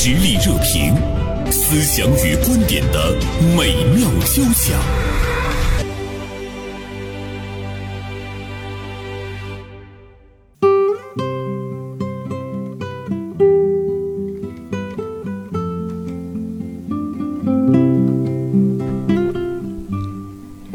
实力热评，思想与观点的美妙交响。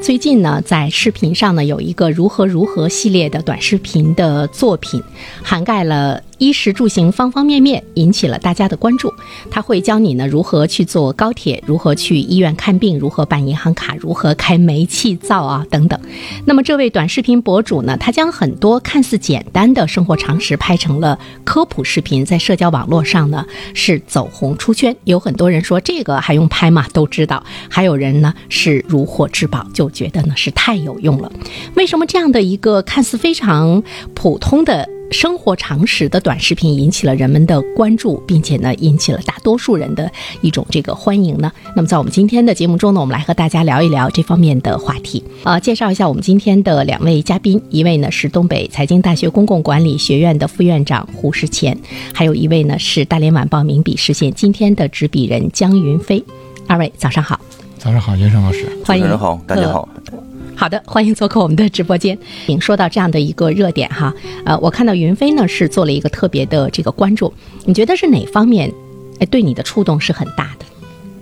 最近呢，在视频上呢，有一个如何如何系列的短视频的作品，涵盖了。衣食住行方方面面引起了大家的关注。他会教你呢如何去坐高铁，如何去医院看病，如何办银行卡，如何开煤气灶啊等等。那么这位短视频博主呢，他将很多看似简单的生活常识拍成了科普视频，在社交网络上呢是走红出圈。有很多人说这个还用拍吗？都知道。还有人呢是如获至宝，就觉得呢是太有用了。为什么这样的一个看似非常普通的？生活常识的短视频引起了人们的关注，并且呢，引起了大多数人的一种这个欢迎呢。那么，在我们今天的节目中呢，我们来和大家聊一聊这方面的话题。呃，介绍一下我们今天的两位嘉宾，一位呢是东北财经大学公共管理学院的副院长胡世乾，还有一位呢是大连晚报名笔视线今天的执笔人江云飞。二位早上好。早上好，袁生老师。欢迎。好，大家好。好的，欢迎做客我们的直播间。您说到这样的一个热点哈，呃，我看到云飞呢是做了一个特别的这个关注，你觉得是哪方面，哎，对你的触动是很大的？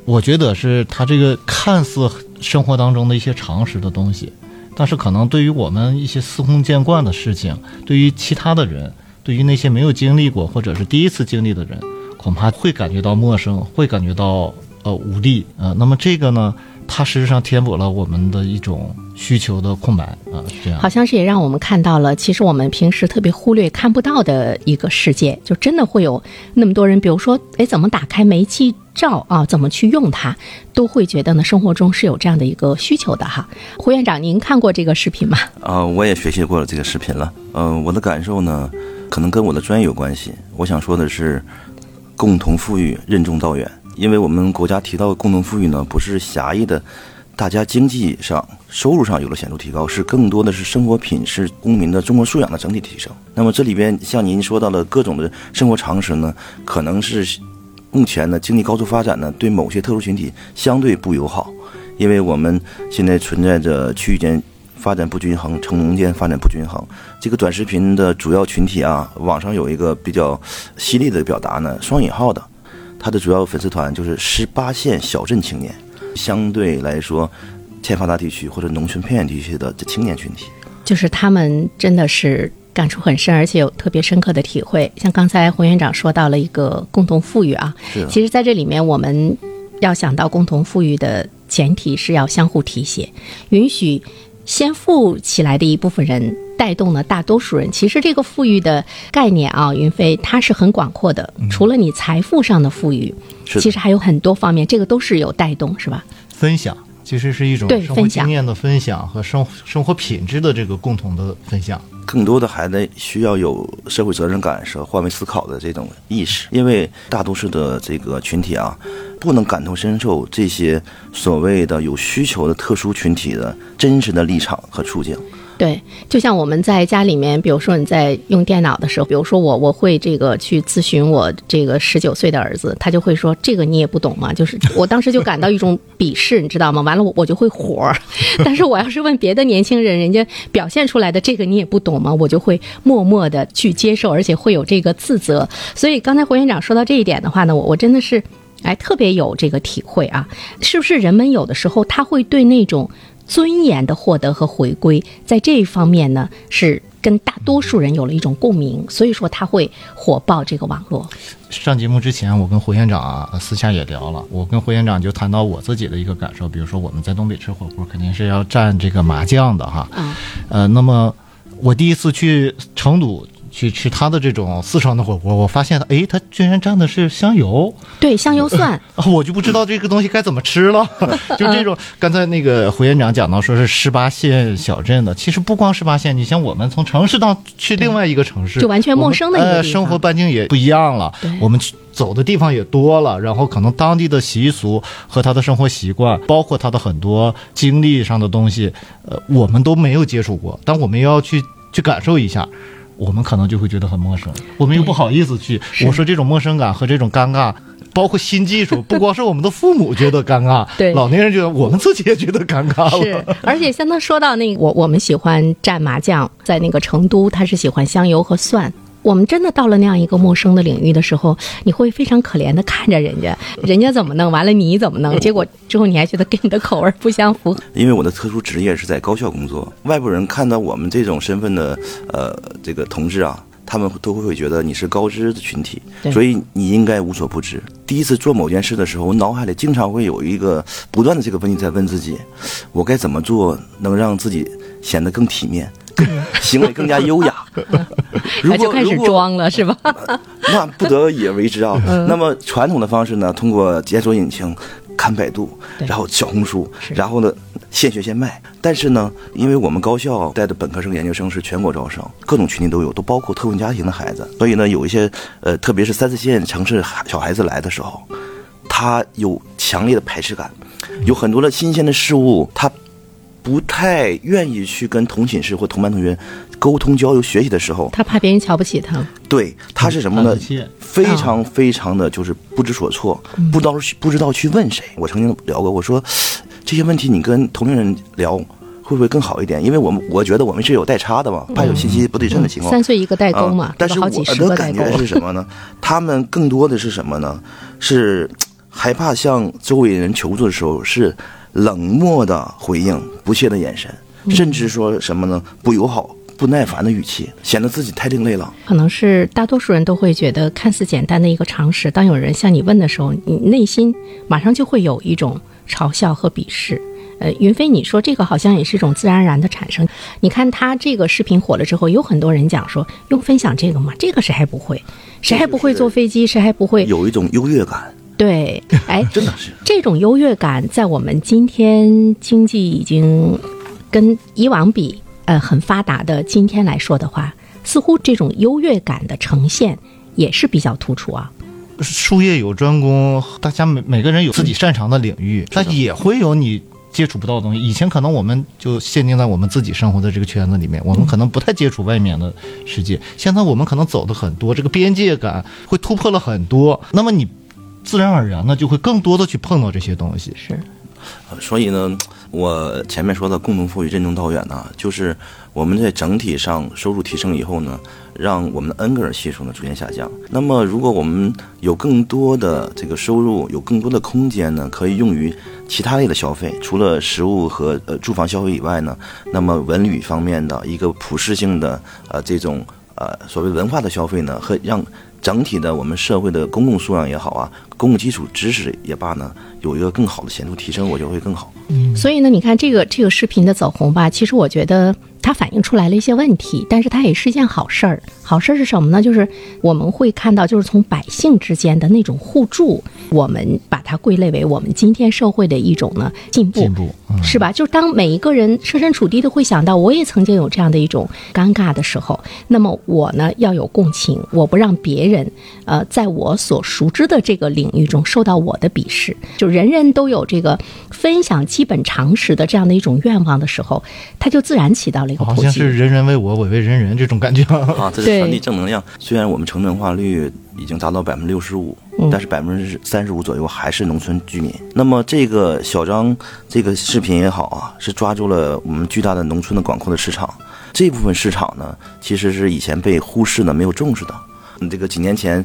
我觉得是他这个看似生活当中的一些常识的东西，但是可能对于我们一些司空见惯的事情，对于其他的人，对于那些没有经历过或者是第一次经历的人，恐怕会感觉到陌生，会感觉到呃无力呃，那么这个呢？它实际上填补了我们的一种需求的空白啊，这样好像是也让我们看到了，其实我们平时特别忽略、看不到的一个世界，就真的会有那么多人，比如说，哎，怎么打开煤气灶啊？怎么去用它，都会觉得呢？生活中是有这样的一个需求的哈。胡院长，您看过这个视频吗？啊，我也学习过了这个视频了。嗯，我的感受呢，可能跟我的专业有关系。我想说的是，共同富裕，任重道远。因为我们国家提到共同富裕呢，不是狭义的，大家经济上收入上有了显著提高，是更多的是生活品质、公民的综合素养的整体提升。那么这里边像您说到的各种的生活常识呢，可能是目前呢经济高速发展呢对某些特殊群体相对不友好，因为我们现在存在着区域间发展不均衡、城农间发展不均衡。这个短视频的主要群体啊，网上有一个比较犀利的表达呢，双引号的。他的主要粉丝团就是十八线小镇青年，相对来说，欠发达地区或者农村偏远地区的这青年群体，就是他们真的是感触很深，而且有特别深刻的体会。像刚才洪院长说到了一个共同富裕啊，其实在这里面我们要想到共同富裕的前提是要相互提携，允许先富起来的一部分人。带动了大多数人。其实这个富裕的概念啊，云飞它是很广阔的。除了你财富上的富裕，其实还有很多方面，这个都是有带动，是吧？分享其实是一种生活经验的分享和生生活品质的这个共同的分享。更多的孩子需要有社会责任感、和换位思考的这种意识，因为大多数的这个群体啊，不能感同身受这些所谓的有需求的特殊群体的真实的立场和处境。对，就像我们在家里面，比如说你在用电脑的时候，比如说我我会这个去咨询我这个十九岁的儿子，他就会说这个你也不懂吗？就是 我当时就感到一种鄙视，你知道吗？完了我我就会火，但是我要是问别的年轻人，人家表现出来的这个你也不懂吗？我就会默默的去接受，而且会有这个自责。所以刚才胡院长说到这一点的话呢，我我真的是哎特别有这个体会啊，是不是人们有的时候他会对那种。尊严的获得和回归，在这一方面呢，是跟大多数人有了一种共鸣，所以说他会火爆这个网络。上节目之前，我跟胡院长啊私下也聊了，我跟胡院长就谈到我自己的一个感受，比如说我们在东北吃火锅，肯定是要蘸这个麻酱的哈。嗯。呃，那么我第一次去成都。去吃他的这种四川的火锅，我发现哎，他居然蘸的是香油，对，香油蒜，我就不知道这个东西该怎么吃了。就这种，刚才那个胡院长讲到说是十八线小镇的，其实不光十八线，你像我们从城市到去另外一个城市，就完全陌生的一个生活半径也不一样了。我们去走的地方也多了，然后可能当地的习俗和他的生活习惯，包括他的很多经历上的东西，呃，我们都没有接触过，但我们要去去感受一下。我们可能就会觉得很陌生，我们又不好意思去。我说这种陌生感和这种尴尬，包括新技术，不光是我们的父母觉得尴尬，对老年人觉得，我们自己也觉得尴尬是了。而且像他说到那个，我我们喜欢蘸麻酱，在那个成都，他是喜欢香油和蒜。我们真的到了那样一个陌生的领域的时候，你会非常可怜的看着人家，人家怎么弄，完了你怎么弄，结果之后你还觉得跟你的口味不相符。因为我的特殊职业是在高校工作，外部人看到我们这种身份的呃这个同志啊，他们都会觉得你是高知的群体，所以你应该无所不知。第一次做某件事的时候，我脑海里经常会有一个不断的这个问题在问自己：我该怎么做能让自己显得更体面，更 行为更加优雅？就开始装了，是吧？那不得已而为之啊。嗯那么传统的方式呢，通过检索引擎、看百度，然后小红书，然后呢现学现卖。但是呢，因为我们高校带的本科生、研究生是全国招生，各种群体都有，都包括特困家庭的孩子。所以呢，有一些呃，特别是三四线城市小孩子来的时候，他有强烈的排斥感，有很多的新鲜的事物，他不太愿意去跟同寝室或同班同学沟通、交流、学习的时候，他怕别人瞧不起他。对他是什么呢？非常非常的就是不知所措，不知道去不知道去问谁。我曾经聊过，我说这些问题你跟同龄人聊会不会更好一点？因为我们我觉得我们是有代差的嘛，怕有信息不对称的情况。三岁一个代沟嘛啊，但是我的感觉。是什么呢？他们更多的是什么呢？是害怕向周围人求助的时候是冷漠的回应、不屑的眼神，嗯甚至说什么呢？不友好、不耐烦的语气，显得自己太另类了。可能是大多数人都会觉得看似简单的一个常识，当有人向你问的时候，你内心马上就会有一种嘲笑和鄙视。呃，云飞，你说这个好像也是一种自然而然的产生。你看他这个视频火了之后，有很多人讲说，用分享这个吗？这个谁还不会？谁还不会坐飞机？谁还不会？有一种优越感，对，哎，真的是。这种优越感在我们今天经济已经跟以往比呃很发达的今天来说的话，似乎这种优越感的呈现也是比较突出啊。术业有专攻，大家每每个人有自己擅长的领域，但也会有你接触不到的东西。以前可能我们就限定在我们自己生活的这个圈子里面，我们可能不太接触外面的世界。现在我们可能走的很多，这个边界感会突破了很多。那么你自然而然呢就会更多的去碰到这些东西。是，所以呢，我前面说的共同富裕、任重道远呢，就是我们在整体上收入提升以后呢，让我们的恩格尔系数呢逐渐下降。那么，如果我们有更多的这个收入，有更多的空间呢，可以用于其他类的消费，除了食物和呃住房消费以外呢，那么文旅方面的一个普适性的呃这种呃所谓文化的消费呢，和让整体的我们社会的公共素养也好啊，公共基础知识也罢呢，有一个更好的显著提升，我觉得会更好。所以呢，你看这个这个视频的走红吧，其实我觉得它反映出来了一些问题，但是它也是一件好事儿。好事儿是什么呢？就是我们会看到，就是从百姓之间的那种互助，我们把它归类为我们今天社会的一种呢进步。进步，嗯，是吧？就是当每一个人设身处地的会想到，我也曾经有这样的一种尴尬的时候，那么我呢要有共情，我不让别人，呃，在我所熟知的这个领域中受到我的鄙视。就人人都有这个分享基本常识的这样的一种愿望的时候，它就自然起到了。好像是人人为我，我为人人这种感觉。啊，这是传递正能量。虽然我们城镇化率已经达到百分之六十五，但是百分之三十五左右还是农村居民。那么这个小张这个视频也好啊，是抓住了我们巨大的农村的广阔的市场。这部分市场呢，其实是以前被忽视的、没有重视的。嗯这个几年前，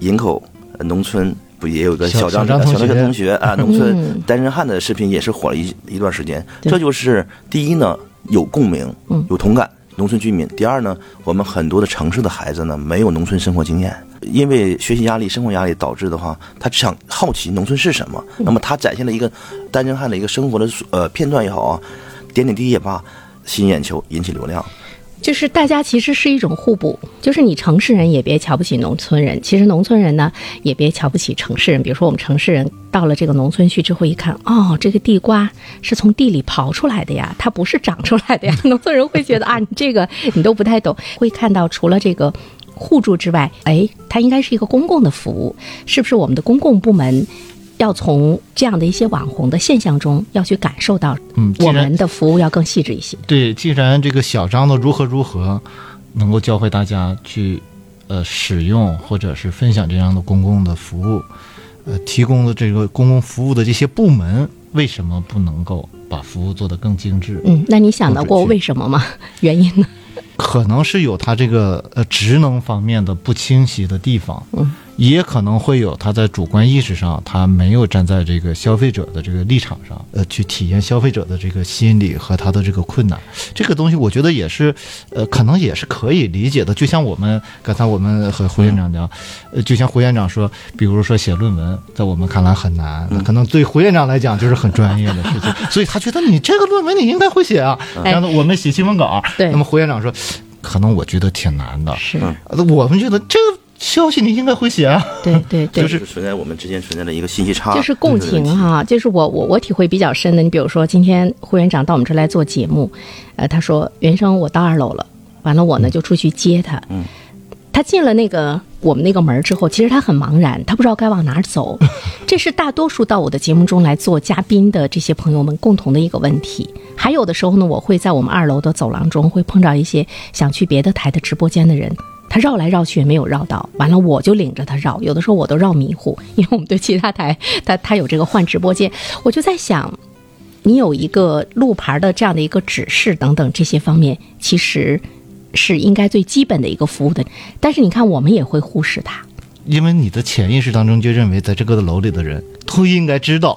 营口呃农村不也有个小小张小张同学小张同学啊，农嗯村单身汉的视频也是火了一一段时间。这就是第一呢，有共鸣嗯，有同感。农村居民。第二呢，我们很多的城市的孩子呢，没有农村生活经验，因为学习压力、生活压力导致的话，他只想好奇农村是什么。那么他展现了一个单身汉的一个生活的呃片段也好啊，点点滴滴也罢，吸引眼球，引起流量。就是大家其实是一种互补，就是你城市人也别瞧不起农村人，其实农村人呢也别瞧不起城市人。比如说我们城市人到了这个农村去之后，一看，哦，这个地瓜是从地里刨出来的呀，它不是长出来的呀。农村人会觉得啊，你这个你都不太懂，会看到除了这个互助之外，哎，它应该是一个公共的服务，是不是我们的公共部门？要从这样的一些网红的现象中，要去感受到，嗯我们的服务要更细致一些。对，既然这个小张的如何如何能够教会大家去呃使用或者是分享这样的公共的服务，呃提供的这个公共服务的这些部门，为什么不能够把服务做得更精致？嗯，那你想到过为什么吗？原因呢？可能是有它这个呃职能方面的不清晰的地方，嗯，也可能会有他在主观意识上，他没有站在这个消费者的这个立场上，呃，去体验消费者的这个心理和他的这个困难。这个东西我觉得也是，呃，可能也是可以理解的。就像我们刚才我们和胡院长聊，呃，就像胡院长说，比如说写论文，在我们看来很难，可能对胡院长来讲就是很专业的事情，所以他觉得你这个论文你应该会写啊。然后我们写新闻稿，对，那么胡院长说。可能我觉得挺难的，是，我们觉得这个消息你应该会写啊，对对对，就是存在我们之间存在的一个信息差，就是共情哈，就是我我我体会比较深的，你比如说今天胡院长到我们这来做节目，呃，他说袁生我到二楼了，完了我呢就出去接他，嗯。他进了那个我们那个门之后，其实他很茫然，他不知道该往哪儿走。这是大多数到我的节目中来做嘉宾的这些朋友们共同的一个问题。还有的时候呢，我会在我们二楼的走廊中会碰到一些想去别的台的直播间的人，他绕来绕去也没有绕到，完了我就领着他绕，有的时候我都绕迷糊，因为我们对其他台他他有这个换直播间，我就在想，你有一个路牌的这样的一个指示等等这些方面，其实。是应该最基本的一个服务的，但是你看，我们也会忽视它，因为你的潜意识当中就认为，在这个楼里的人都应该知道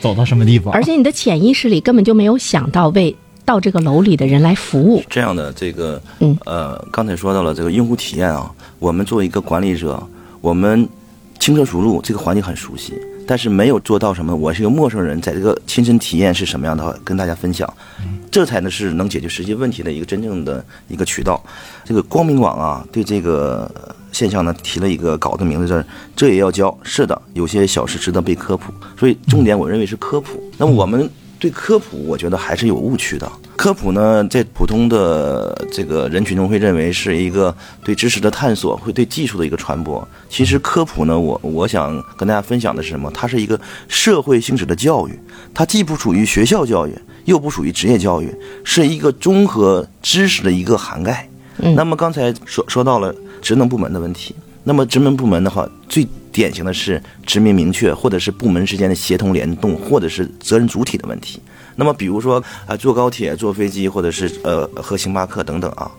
走到什么地方，而且你的潜意识里根本就没有想到为到这个楼里的人来服务。这样的这个，嗯，呃，刚才说到了这个用户体验啊，我们作为一个管理者，我们轻车熟路，这个环境很熟悉。但是没有做到什么，我是一个陌生人，在这个亲身体验是什么样的话，跟大家分享，这才能是能解决实际问题的一个真正的一个渠道。这个光明网啊，对这个现象呢提了一个稿子名字，这这也要教。是的，有些小事值得被科普，所以重点我认为是科普。那么我们。对科普，我觉得还是有误区的。科普呢，在普通的这个人群中会认为是一个对知识的探索，会对技术的一个传播。其实科普呢，我我想跟大家分享的是什么？它是一个社会性质的教育，它既不属于学校教育，又不属于职业教育，是一个综合知识的一个涵盖。那么刚才说说到了职能部门的问题，那么职能部门的话，最典型的是职名明确，或者是部门之间的协同联动，或者是责任主体的问题。那么，比如说啊，坐高铁、坐飞机，或者是呃喝星巴克等等啊。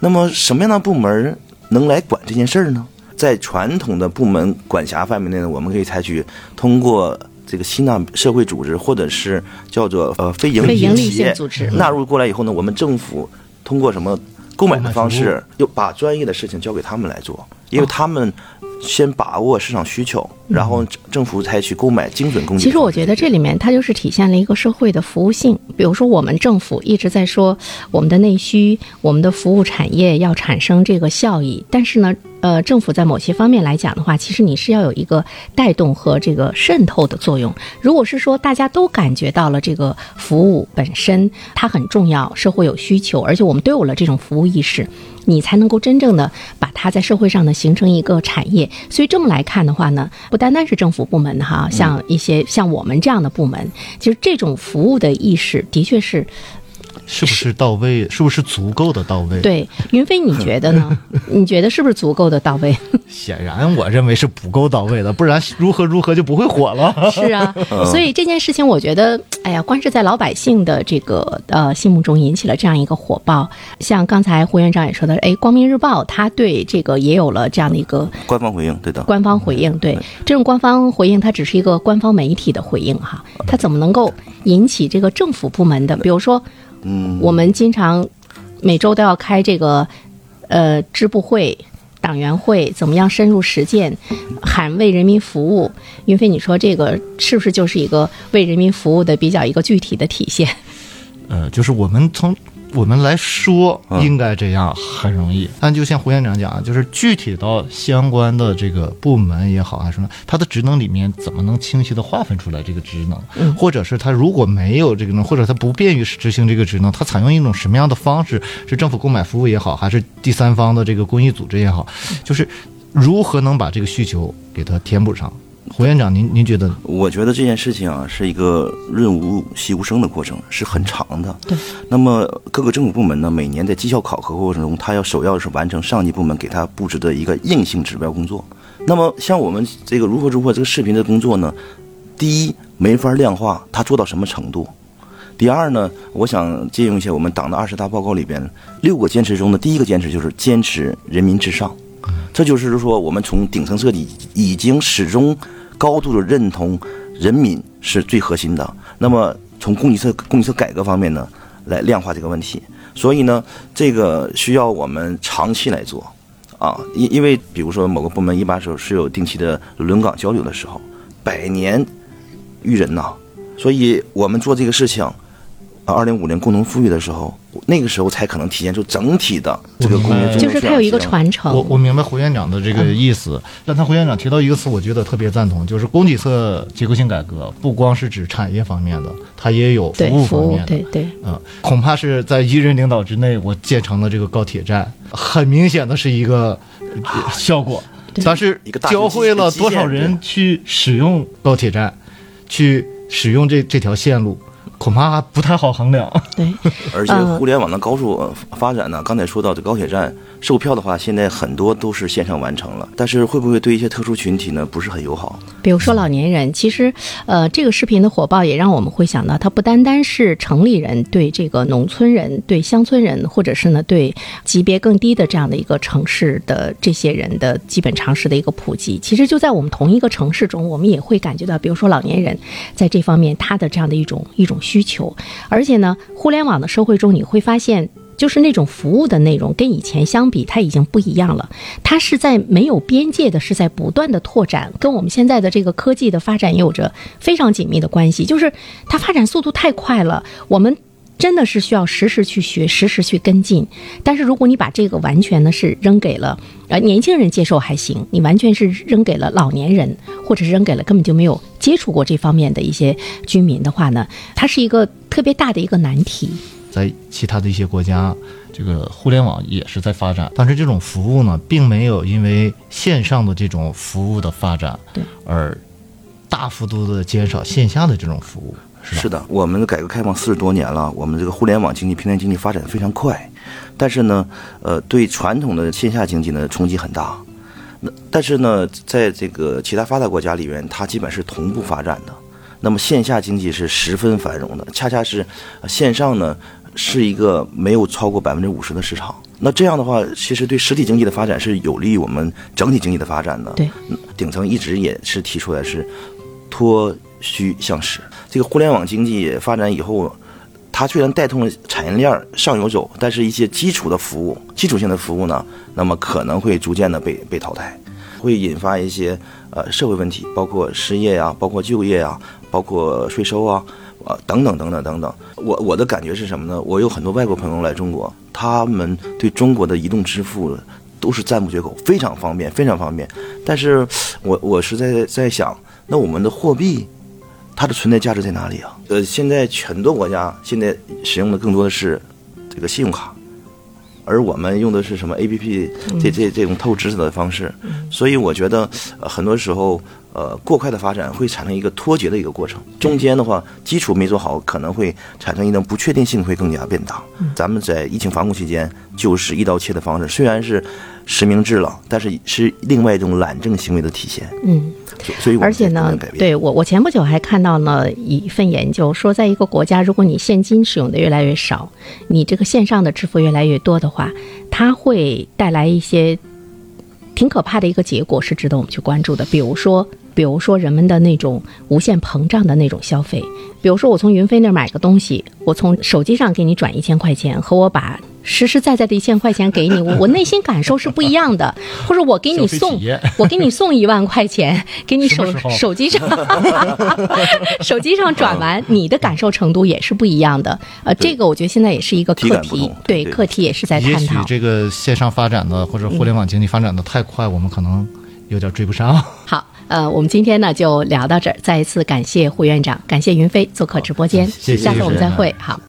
那么，什么样的部门能来管这件事儿呢？在传统的部门管辖范围内呢，我们可以采取通过这个吸纳社会组织，或者是叫做呃非营利企业纳入过来以后呢，我们政府通过什么购买的方式，又把专业的事情交给他们来做，因为他们。先把握市场需求，然后政府采取购买精准供给。其实我觉得这里面它就是体现了一个社会的服务性。比如说，我们政府一直在说我们的内需、我们的服务产业要产生这个效益，但是呢。呃，政府在某些方面来讲的话，其实你是要有一个带动和这个渗透的作用。如果是说大家都感觉到了这个服务本身它很重要，社会有需求，而且我们都有了这种服务意识，你才能够真正的把它在社会上呢形成一个产业。所以这么来看的话呢，不单单是政府部门哈，像一些像我们这样的部门，其实这种服务的意识的确是。是不是到位？是不是足够的到位？对，云飞，你觉得呢？你觉得是不是足够的到位？显然，我认为是不够到位的，不然如何如何就不会火了。是啊，所以这件事情，我觉得，哎呀，光是在老百姓的这个呃心目中引起了这样一个火爆。像刚才胡院长也说的，哎，光明日报他对这个也有了这样的一个官方回应，对的，官方回应，对这种官方回应，它只是一个官方媒体的回应哈，它怎么能够引起这个政府部门的，比如说？嗯，我们经常每周都要开这个呃支部会、党员会，怎么样深入实践，喊为人民服务？云飞，你说这个是不是就是一个为人民服务的比较一个具体的体现？呃，就是我们从。我们来说，应该这样很容易。但就像胡院长讲，就是具体到相关的这个部门也好，还是什么，它的职能里面怎么能清晰的划分出来这个职能？或者是他如果没有这个能，或者他不便于执行这个职能，他采用一种什么样的方式？是政府购买服务也好，还是第三方的这个公益组织也好，就是如何能把这个需求给它填补上？胡院长，您您觉得？我觉得这件事情啊，是一个润物细无声的过程，是很长的。对。那么各个政府部门呢，每年在绩效考核过程中，他要首要是完成上级部门给他布置的一个硬性指标工作。那么像我们这个如何如何这个视频的工作呢？第一，没法量化他做到什么程度；第二呢，我想借用一下我们党的二十大报告里边六个坚持中的第一个坚持，就是坚持人民至上。这就是说，我们从顶层设计已经始终高度的认同人民是最核心的。那么从供给侧供给侧改革方面呢，来量化这个问题。所以呢，这个需要我们长期来做。啊，因因为比如说某个部门一把手是有定期的轮岗交流的时候，百年育人呐，所以我们做这个事情，啊，二零五零共同富裕的时候，那个时候才可能体现出整体的这个工业中就是它有一个传承。我我明白胡院长的这个意思，但他胡院长提到一个词，我觉得特别赞同，就是供给侧结构性改革，不光是指产业方面的，它也有服务方面的。对对，嗯，恐怕是在一人领导之内，我建成了这个高铁站，很明显的是一个效果，但是教会了多少人去使用高铁站，去使用这这条线路。恐怕不太好衡量。对，而且互联网的高速发展呢，刚才说到的高铁站售票的话，现在很多都是线上完成了，但是会不会对一些特殊群体呢不是很友好？比如说老年人，其实呃，这个视频的火爆也让我们会想到，它不单单是城里人对这个农村人、对乡村人，或者是呢对级别更低的这样的一个城市的这些人的基本常识的一个普及。其实就在我们同一个城市中，我们也会感觉到，比如说老年人在这方面他的这样的一种一种。需求，而且呢，互联网的社会中，你会发现，就是那种服务的内容跟以前相比，它已经不一样了。它是在没有边界的，是在不断的拓展，跟我们现在的这个科技的发展有着非常紧密的关系。就是它发展速度太快了，我们。真的是需要实时去学，实时去跟进。但是如果你把这个完全呢是扔给了呃年轻人接受还行，你完全是扔给了老年人，或者是扔给了根本就没有接触过这方面的一些居民的话呢，它是一个特别大的一个难题。在其他的一些国家，这个互联网也是在发展，但是这种服务呢，并没有因为线上的这种服务的发展，对，而大幅度的减少线下的这种服务。是的，我们的改革开放四十多年了，我们这个互联网经济、平台经济发展的非常快，但是呢，呃，对传统的线下经济呢冲击很大。那但是呢，在这个其他发达国家里面，它基本是同步发展的。那么线下经济是十分繁荣的，恰恰是线上呢是一个没有超过百分之五十的市场。那这样的话，其实对实体经济的发展是有利于我们整体经济的发展的。对，顶层一直也是提出来是脱虚向实。这个互联网经济发展以后，它虽然带动了产业链上游走，但是一些基础的服务、基础性的服务呢，那么可能会逐渐的被被淘汰，会引发一些呃社会问题，包括失业呀，包括就业啊，包括税收啊，呃等等等等等等。我我的感觉是什么呢？我有很多外国朋友来中国，他们对中国的移动支付都是赞不绝口，非常方便，非常方便。但是我我是在在想，那我们的货币。它的存在价值在哪里啊？呃，现在很多国家现在使用的更多的是这个信用卡，而我们用的是什么 A P P 这这这种透支的方式，所以我觉得很多时候呃过快的发展会产生一个脱节的一个过程，中间的话基础没做好，可能会产生一种不确定性会更加变大。咱们在疫情防控期间就是一刀切的方式，虽然是实名制了，但是是另外一种懒政行为的体现。嗯。所以，而且呢，对我，我前不久还看到了一份研究，说在一个国家，如果你现金使用的越来越少，你这个线上的支付越来越多的话，它会带来一些挺可怕的一个结果，是值得我们去关注的。比如说，比如说人们的那种无限膨胀的那种消费，比如说我从云飞那儿买个东西，我从手机上给你转一千块钱，和我把。实实在在的一千块钱给你，我我内心感受是不一样的。或者我给你送，我给你送一万块钱，给你手手机上，手机上转完，你的感受程度也是不一样的。呃，这个我觉得现在也是一个课题，对课题也是在探讨。也许这个线上发展的或者互联网经济发展的太快，我们可能有点追不上。好，呃，我们今天呢就聊到这儿，再一次感谢胡院长，感谢云飞做客直播间，谢谢，下次我们再会，好。